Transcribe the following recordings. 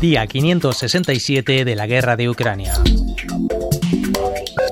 Día 567 de la guerra de Ucrania.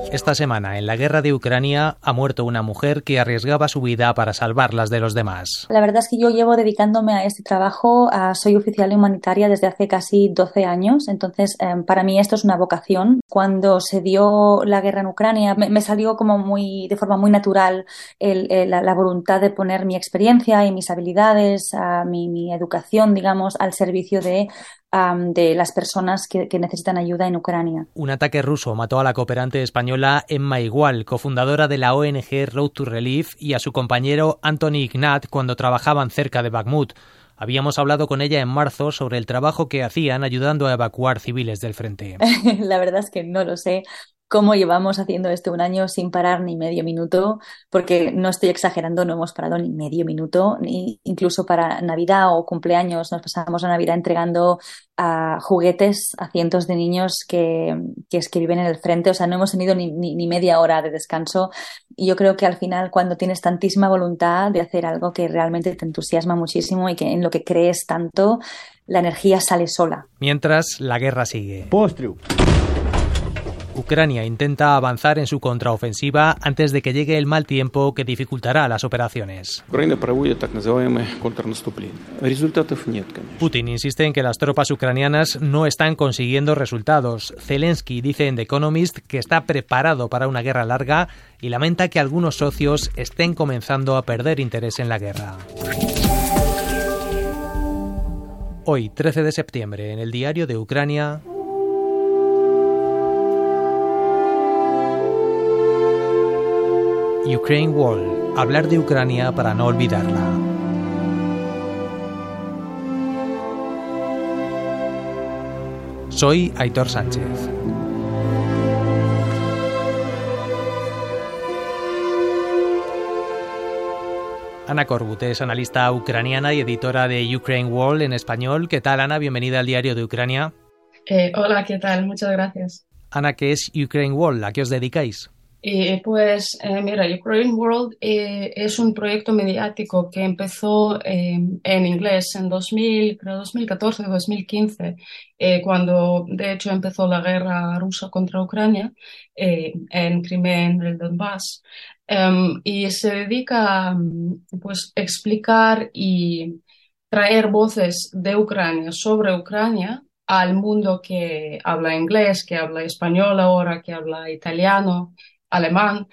Esta semana, en la guerra de Ucrania, ha muerto una mujer que arriesgaba su vida para salvarlas de los demás. La verdad es que yo llevo dedicándome a este trabajo, soy oficial humanitaria desde hace casi 12 años, entonces em, para mí esto es una vocación. Cuando se dio la guerra en Ucrania, me, salió como muy, de forma muy natural la, voluntad de poner mi experiencia y mis habilidades, mi educación, digamos, al servicio de de las personas que, necesitan ayuda en Ucrania. Un ataque ruso mató a la cooperante española Emma Igual, cofundadora de la ONG Road to Relief, y a su compañero Anthony Ignat cuando trabajaban cerca de Bakhmut. Habíamos hablado con ella en marzo sobre el trabajo que hacían ayudando a evacuar civiles del frente. la verdad es que no lo sé cómo llevamos haciendo esto un año sin parar ni medio minuto, porque no estoy exagerando, no hemos parado ni medio minuto, ni incluso para Navidad o cumpleaños nos pasamos la Navidad entregando a juguetes a cientos de niños que, que, viven en el frente, o sea, no hemos tenido ni, ni, media hora de descanso y yo creo que al final cuando tienes tantísima voluntad de hacer algo que realmente te entusiasma muchísimo y que en lo que crees tanto, la energía sale sola. Mientras la guerra sigue. Ucrania intenta avanzar en su contraofensiva antes de que llegue el mal tiempo que dificultará las operaciones. Putin insiste en que las tropas ucranianas no están consiguiendo resultados. Zelensky dice en The Economist que está preparado para una guerra larga y lamenta que algunos socios estén comenzando a perder interés en la guerra. Hoy, 13 de septiembre, en el diario de Ucrania, Ukraine Wall, hablar de Ucrania para no olvidarla. Soy Aitor Sánchez. Ana Corbut es analista ucraniana y editora de Ukraine Wall en español. ¿Qué tal, Ana? Bienvenida al diario de Ucrania. Eh, hola, ¿qué tal? Muchas gracias. Ana, ¿qué es Ukraine Wall? ¿A qué os dedicáis? Eh, pues eh, mira, Ukraine World eh, es un proyecto mediático que empezó en inglés en 2000, creo 2014 2015, cuando de hecho empezó la guerra rusa contra Ucrania en Crimea, en el Donbass. Em, y se dedica a pues, explicar y traer voces de Ucrania sobre Ucrania al mundo que habla inglés, que habla español ahora, que habla italiano alemán,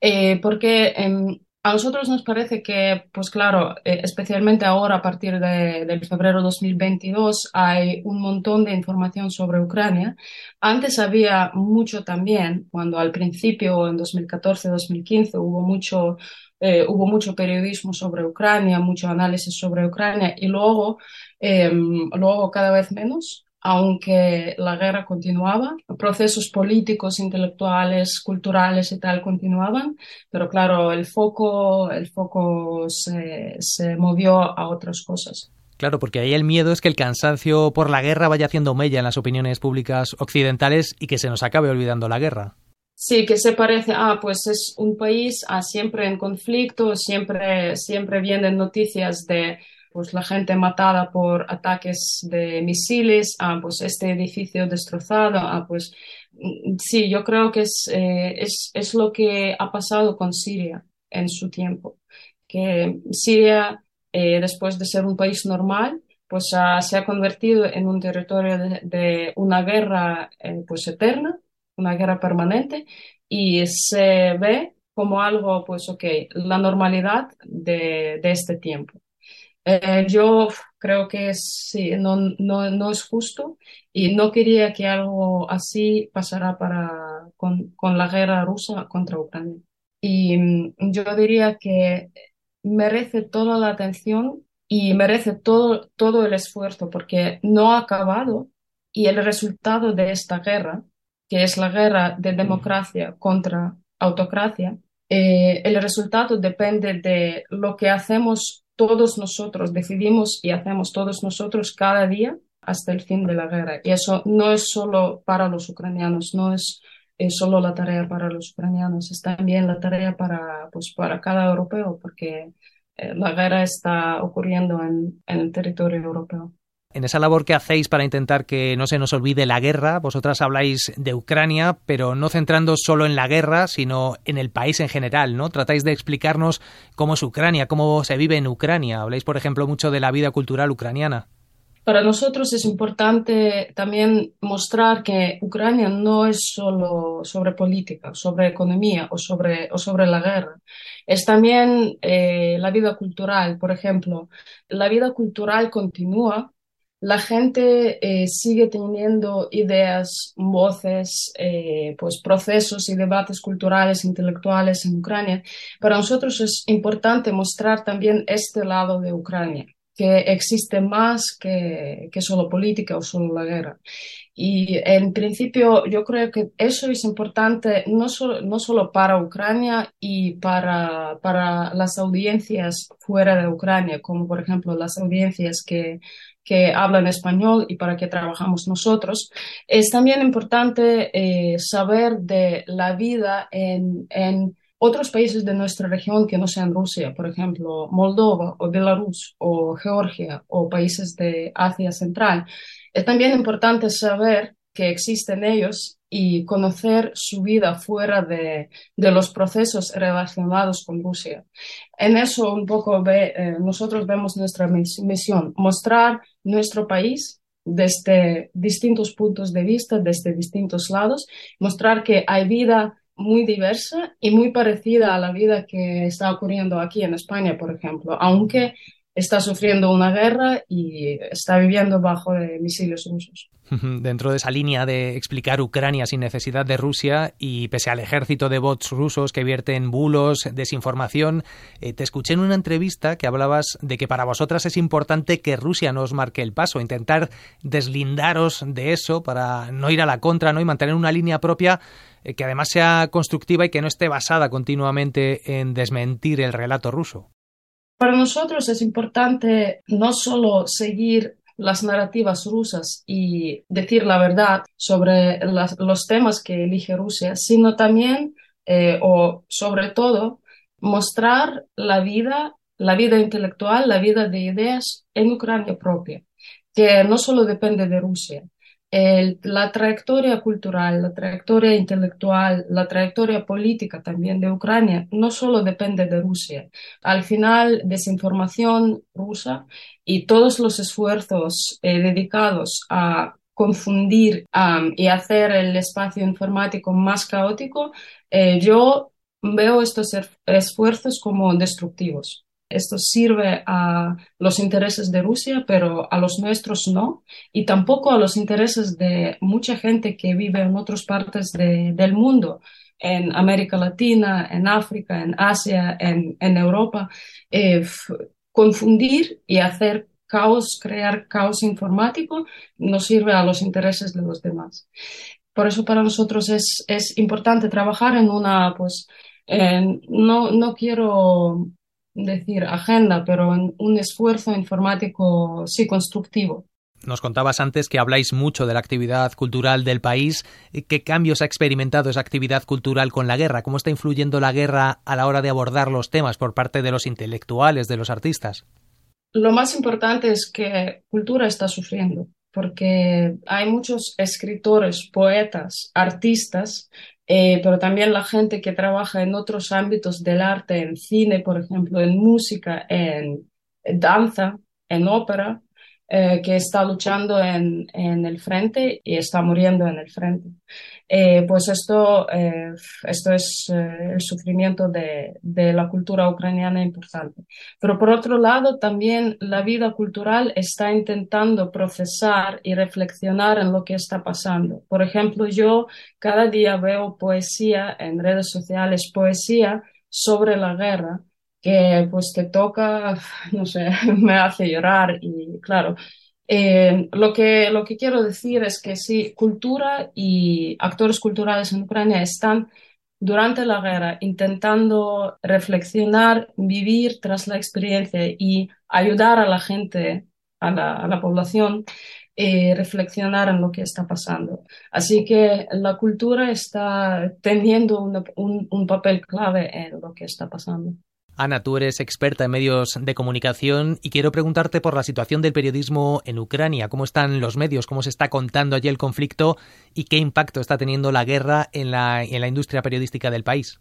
eh, porque em, a nosotros nos parece que, pues claro, eh, especialmente ahora a partir de, del febrero 2022 hay un montón de información sobre Ucrania. Antes había mucho también, cuando al principio, en 2014-2015, hubo mucho, eh, hubo mucho periodismo sobre Ucrania, mucho análisis sobre Ucrania y luego, em, luego cada vez menos aunque la guerra continuaba, procesos políticos, intelectuales, culturales y tal continuaban, pero claro, el foco, el foco se, se movió a otras cosas. Claro, porque ahí el miedo es que el cansancio por la guerra vaya haciendo mella en las opiniones públicas occidentales y que se nos acabe olvidando la guerra. Sí, que se parece, ah, pues es un país ah, siempre en conflicto, siempre, siempre vienen noticias de pues la gente matada por ataques de misiles, ah, pues este edificio destrozado, ah, pues mm, sí, yo creo que es, eh, es, es lo que ha pasado con Siria en su tiempo, que Siria, eh, después de ser un país normal, pues se ha convertido en un territorio de, una guerra eh, pues eterna, una guerra permanente, y se ve como algo, pues ok, la normalidad de, de este tiempo. Eh, yo creo que sí, no, no, no, es justo y no quería que algo así pasara para, con, con la guerra rusa contra Ucrania. Y mm, yo diría que merece toda la atención y merece todo, todo el esfuerzo porque no ha acabado y el resultado de esta guerra, que es la guerra de democracia contra autocracia, eh, el resultado depende de lo que hacemos todos nosotros decidimos y hacemos todos nosotros cada día hasta el fin de la guerra. Y eso no es solo para los ucranianos, no es, solo la tarea para los ucranianos, es también la tarea para, pues, para cada europeo, porque eh, la guerra está ocurriendo en, en el territorio europeo. En esa labor que hacéis para intentar que no se nos olvide la guerra, vosotras habláis de Ucrania, pero no centrando solo en la guerra, sino en el país en general, ¿no? Tratáis de explicarnos cómo es Ucrania, cómo se vive en Ucrania. Habláis, por ejemplo, mucho de la vida cultural ucraniana. Para nosotros es importante también mostrar que Ucrania no es solo sobre política, sobre economía o sobre, o sobre la guerra. Es también eh, la vida cultural. Por ejemplo, la vida cultural continúa. La gente eh, sigue teniendo ideas, voces, eh, pues procesos y debates culturales, intelectuales en Ucrania. Para nosotros es importante mostrar también este lado de Ucrania que existe más que, que, solo política o solo la guerra. Y en principio yo creo que eso es importante no no solo para Ucrania y para, para las audiencias fuera de Ucrania, como por ejemplo las audiencias que, que hablan español y para que trabajamos nosotros. Es también importante eh, saber de la vida en, en otros países de nuestra región que no sean Rusia, por ejemplo, Moldova o Belarus o Georgia o países de Asia Central, es también importante saber que existen ellos y conocer su vida fuera de, de los procesos relacionados con Rusia. En eso un poco ve, eh, nosotros vemos nuestra misión, mostrar nuestro país desde distintos puntos de vista, desde distintos lados, mostrar que hay vida muy diversa y muy parecida a la vida que está ocurriendo aquí en España, por ejemplo, aunque está sufriendo una guerra y está viviendo bajo de misiles rusos. Dentro de esa línea de explicar Ucrania sin necesidad de Rusia y pese al ejército de bots rusos que vierten bulos, desinformación, eh, te escuché en una entrevista que hablabas de que para vosotras es importante que Rusia nos marque el paso, intentar deslindaros de eso para no ir a la contra ¿no? y mantener una línea propia eh, que además sea constructiva y que no esté basada continuamente en desmentir el relato ruso. Para nosotros es importante no solo seguir las narrativas rusas y decir la verdad sobre los temas que elige Rusia, sino también, eh, o sobre todo, mostrar la vida, la vida intelectual, la vida de ideas en Ucrania propia, que no solo depende de Rusia, la trayectoria cultural, la trayectoria intelectual, la trayectoria política también de Ucrania no solo depende de Rusia. Al final, desinformación rusa y todos los esfuerzos eh, dedicados a confundir y hacer el espacio informático más caótico, eh, yo veo estos esfuerzos como destructivos. Esto sirve a los intereses de Rusia, pero a los nuestros no, y tampoco a los intereses de mucha gente que vive en otras partes del mundo, en América Latina, en África, en Asia, en, Europa. Eh, confundir y hacer caos, crear caos informático, no sirve a los intereses de los demás. Por eso para nosotros es, es importante trabajar en una, pues, no, no quiero decir agenda, pero un esfuerzo informático sí constructivo. Nos contabas antes que habláis mucho de la actividad cultural del país. ¿Qué cambios ha experimentado esa actividad cultural con la guerra? ¿Cómo está influyendo la guerra a la hora de abordar los temas por parte de los intelectuales, de los artistas? Lo más importante es que cultura está sufriendo, porque hay muchos escritores, poetas, artistas eh, pero también la gente que trabaja en otros ámbitos del arte, en cine, por ejemplo, en música, en danza, en ópera, eh, que está luchando en, en, el frente y está muriendo en el frente. Eh, pues esto, eh, esto es eh, el sufrimiento de, de, la cultura ucraniana importante. Pero por otro lado, también la vida cultural está intentando procesar y reflexionar en lo que está pasando. Por ejemplo, yo cada día veo poesía en redes sociales, poesía sobre la guerra que pues te toca, no sé, me hace llorar y claro, eh, lo, que, lo que quiero decir es que sí, cultura y actores culturales en Ucrania están durante la guerra intentando reflexionar, vivir tras la experiencia y ayudar a la gente, a la, población, eh, reflexionar en lo que está pasando. Así que la cultura está teniendo un, un papel clave en lo que está pasando. Ana, tú eres experta en medios de comunicación y quiero preguntarte por la situación del periodismo en Ucrania. ¿Cómo están los medios? ¿Cómo se está contando allí el conflicto? ¿Y qué impacto está teniendo la guerra en la, industria periodística del país?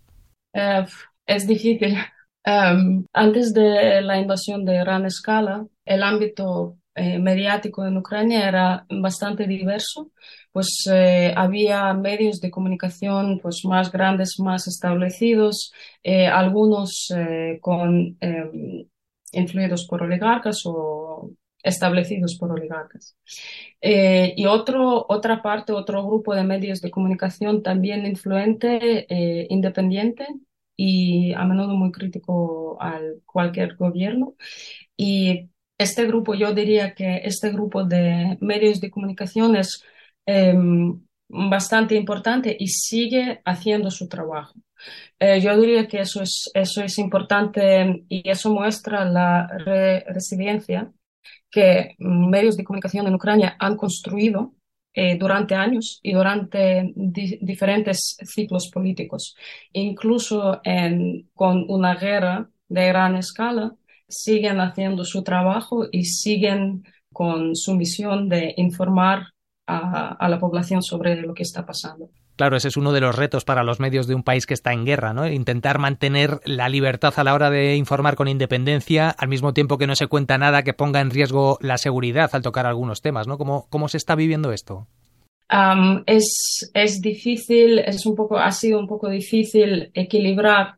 Eh, es difícil. Em, antes de la invasión de gran escala, el ámbito eh, mediático en Ucrania era bastante diverso, pues eh, había medios de comunicación pues más grandes, más establecidos, eh, algunos con em, influidos por oligarcas o establecidos por oligarcas. y otro, otra parte, otro grupo de medios de comunicación también influente, independiente y a menudo muy crítico al cualquier gobierno. Y este grupo, yo diría que este grupo de medios de comunicación es em, bastante importante y sigue haciendo su trabajo. Eh, yo diría que eso es, eso es importante y eso muestra la resiliencia que medios de comunicación en Ucrania han construido eh, durante años y durante diferentes ciclos políticos. Incluso con una guerra de gran escala, siguen haciendo su trabajo y siguen con su misión de informar a, la población sobre lo que está pasando. Claro, ese es uno de los retos para los medios de un país que está en guerra, ¿no? Intentar mantener la libertad a la hora de informar con independencia, al mismo tiempo que no se cuenta nada que ponga en riesgo la seguridad al tocar algunos temas, ¿no? ¿Cómo, cómo se está viviendo esto? es, es difícil, es un poco, ha sido un poco difícil equilibrar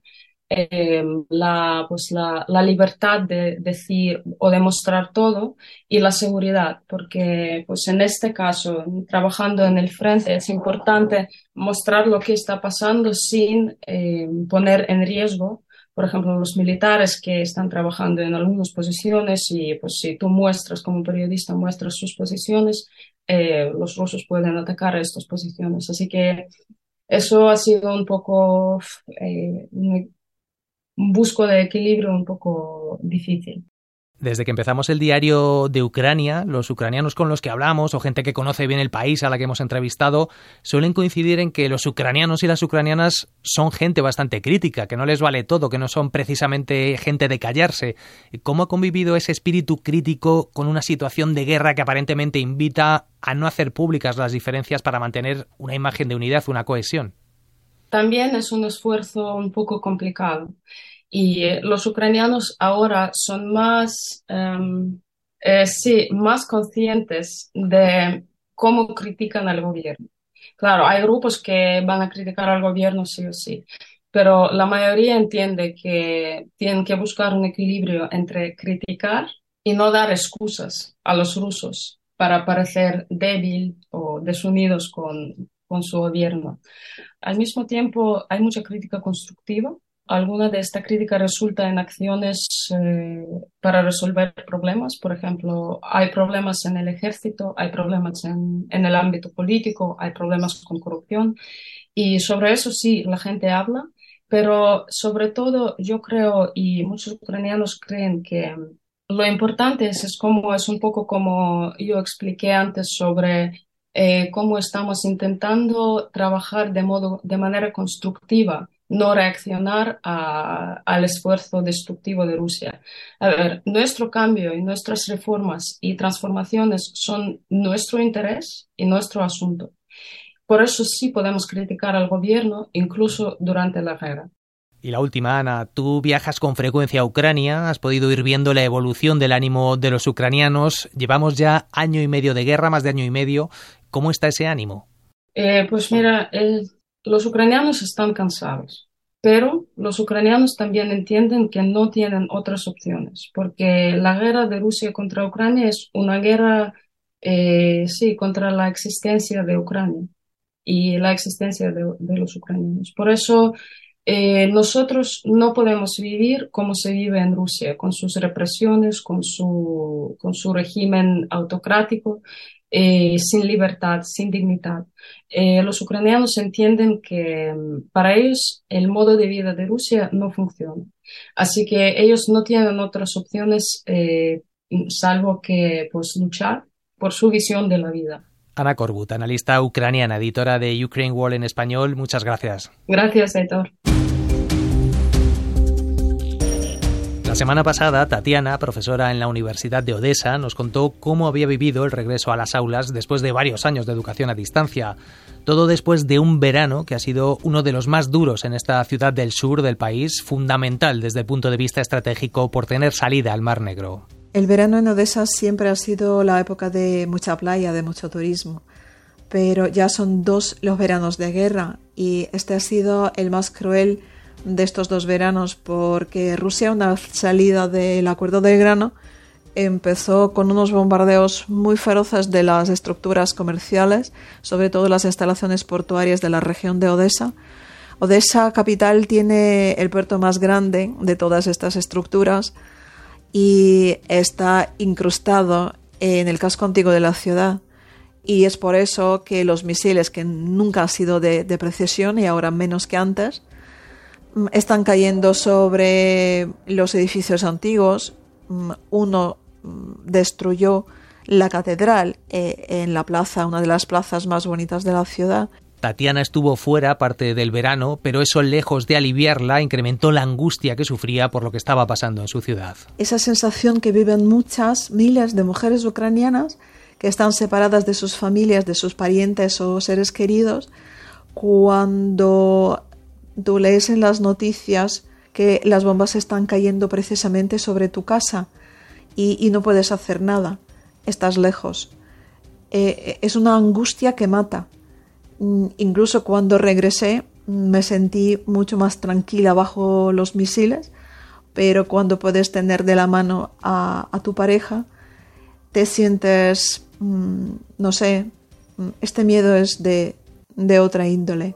eh, la, pues la, la, libertad de decir o demostrar todo y la seguridad, porque pues en este caso, trabajando en el frente, es importante mostrar lo que está pasando sin eh, poner en riesgo, por ejemplo, los militares que están trabajando en algunas posiciones y pues si tú muestras como periodista, muestras sus posiciones, eh, los rusos pueden atacar estas posiciones. Así que eso ha sido un poco busco de equilibrio un poco difícil. Desde que empezamos el diario de Ucrania, los ucranianos con los que hablamos o gente que conoce bien el país a la que hemos entrevistado suelen coincidir en que los ucranianos y las ucranianas son gente bastante crítica, que no les vale todo, que no son precisamente gente de callarse. ¿Cómo ha convivido ese espíritu crítico con una situación de guerra que aparentemente invita a no hacer públicas las diferencias para mantener una imagen de unidad, una cohesión? También es un esfuerzo un poco complicado y eh, los ucranianos ahora son más, em, eh, sí, más conscientes de cómo critican al gobierno. Claro, hay grupos que van a criticar al gobierno sí o sí, pero la mayoría entiende que tienen que buscar un equilibrio entre criticar y no dar excusas a los rusos para parecer débil o desunidos con, con su gobierno. Al mismo tiempo, hay mucha crítica constructiva alguna de esta crítica resulta en acciones eh, para resolver problemas. Por ejemplo, hay problemas en el ejército, hay problemas en, en, el ámbito político, hay problemas con corrupción. Y sobre eso sí, la gente habla, pero sobre todo yo creo, y muchos ucranianos creen que lo importante es, es como, es un poco como yo expliqué antes sobre eh, cómo estamos intentando trabajar de, modo, de manera constructiva no reaccionar al esfuerzo destructivo de Rusia. A ver, nuestro cambio y nuestras reformas y transformaciones son nuestro interés y nuestro asunto. Por eso sí podemos criticar al gobierno incluso durante la guerra. Y la última, Ana, tú viajas con frecuencia a Ucrania, has podido ir viendo la evolución del ánimo de los ucranianos. Llevamos ya año y medio de guerra, más de año y medio. ¿Cómo está ese ánimo? Eh, pues mira, los ucranianos están cansados, pero los ucranianos también entienden que no tienen otras opciones, porque la guerra de Rusia contra Ucrania es una guerra, eh, sí, contra la existencia de Ucrania y la existencia de, los ucranianos. Por eso eh, nosotros no podemos vivir como se vive en Rusia, con sus represiones, con su, con su régimen autocrático. Eh, sin libertad, sin dignidad. Eh, los ucranianos entienden que mm, para ellos el modo de vida de Rusia no funciona. Así que ellos no tienen otras opciones salvo que pues, luchar por su visión de la vida. Ana Corbut, analista ucraniana, editora de Ukraine Wall en español, muchas gracias. Gracias, Héctor. La semana pasada, Tatiana, profesora en la Universidad de Odessa, nos contó cómo había vivido el regreso a las aulas después de varios años de educación a distancia. Todo después de un verano que ha sido uno de los más duros en esta ciudad del sur del país, fundamental desde el punto de vista estratégico por tener salida al Mar Negro. El verano en Odessa siempre ha sido la época de mucha playa, de mucho turismo, pero ya son dos los veranos de guerra y este ha sido el más cruel de estos dos veranos porque Rusia, una salida del acuerdo del grano, empezó con unos bombardeos muy feroces de las estructuras comerciales, sobre todo las instalaciones portuarias de la región de Odessa. Odessa capital tiene el puerto más grande de todas estas estructuras y está incrustado en el casco antiguo de la ciudad. Y es por eso que los misiles, que nunca han sido de, de precisión y ahora menos que antes, mm, están cayendo sobre los edificios antiguos. Mm, uno mm, destruyó la catedral eh, en la plaza, una de las plazas más bonitas de la ciudad. Tatiana estuvo fuera parte del verano, pero eso lejos de aliviarla incrementó la angustia que sufría por lo que estaba pasando en su ciudad. Esa sensación que viven muchas, miles de mujeres ucranianas que están separadas de sus familias, de sus parientes o seres queridos, cuando tú lees en las noticias que las bombas están cayendo precisamente sobre tu casa y, no puedes hacer nada, estás lejos. Eh, es una angustia que mata. Mm, incluso cuando regresé mm, me sentí mucho más tranquila bajo los misiles, pero cuando puedes tener de la mano a, tu pareja, te sientes, mm, no sé, este miedo es de, de otra índole.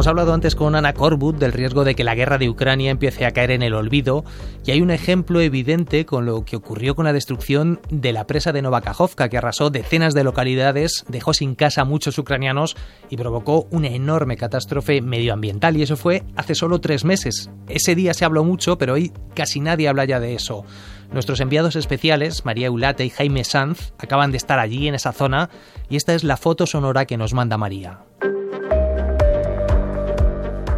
Hemos hablado antes con Ana Corbut del riesgo de que la guerra de Ucrania empiece a caer en el olvido y hay un ejemplo evidente con lo que ocurrió con la destrucción de la presa de Novakajovka que arrasó decenas de localidades, dejó sin casa a muchos ucranianos y provocó una enorme catástrofe medioambiental y eso fue hace solo tres meses. Ese día se habló mucho pero hoy casi nadie habla ya de eso. Nuestros enviados especiales, María Eulate y Jaime Sanz, acaban de estar allí en esa zona y esta es la foto sonora que nos manda María.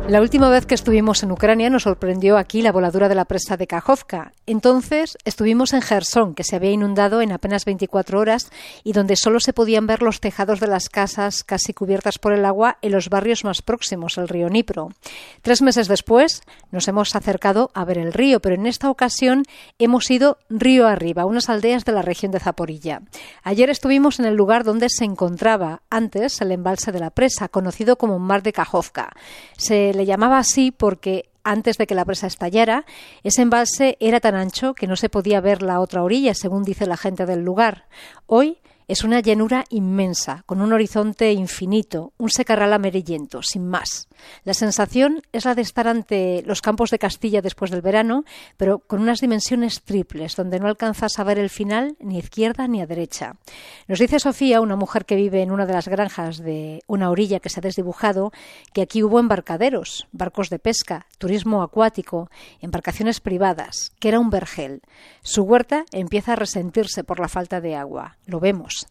La última vez que estuvimos en Ucrania nos sorprendió aquí la voladura de la presa de Kajovka. Entonces estuvimos en Gerson, que se había inundado en apenas 24 horas y donde solo se podían ver los tejados de las casas casi cubiertas por el agua en los barrios más próximos, el río Nipro. Tres meses después nos hemos acercado a ver el río, pero en esta ocasión hemos ido río arriba, unas aldeas de la región de Zaporilla. Ayer estuvimos en el lugar donde se encontraba antes el embalse de la presa, conocido como Mar de Kajovka. Se le llamaba así porque antes de que la presa estallara, ese embalse era tan ancho que no se podía ver la otra orilla, según dice la gente del lugar. Hoy es una llanura inmensa, con un horizonte infinito, un secarral amarillento, sin más. La sensación es la de estar ante los campos de Castilla después del verano, pero con unas dimensiones triples, donde no alcanzas a ver el final ni a izquierda ni a derecha. Nos dice Sofía, una mujer que vive en una de las granjas de una orilla que se ha desdibujado, que aquí hubo embarcaderos, barcos de pesca, turismo acuático, embarcaciones privadas, que era un vergel. Su huerta empieza a resentirse por la falta de agua. Lo vemos.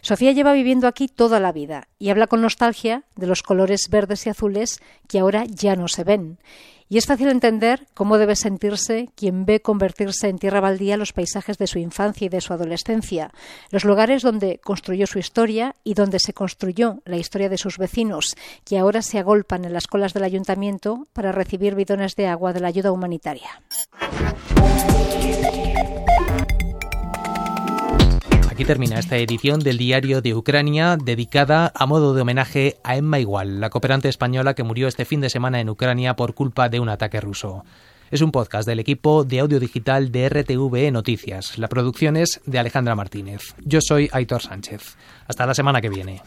Sofía lleva viviendo aquí toda la vida y habla con nostalgia de los colores verdes y azules que ahora ya no se ven. Y es fácil entender cómo debe sentirse quien ve convertirse en tierra baldía los paisajes de su infancia y de su adolescencia, los lugares donde construyó su historia y donde se construyó la historia de sus vecinos, que ahora se agolpan en las colas del ayuntamiento para recibir bidones de agua de la ayuda humanitaria. Aquí termina esta edición del Diario de Ucrania dedicada a modo de homenaje a Emma Igual, la cooperante española que murió este fin de semana en Ucrania por culpa de un ataque ruso. Es un podcast del equipo de audio digital de RTV Noticias. La producción es de Alejandra Martínez. Yo soy Aitor Sánchez. Hasta la semana que viene.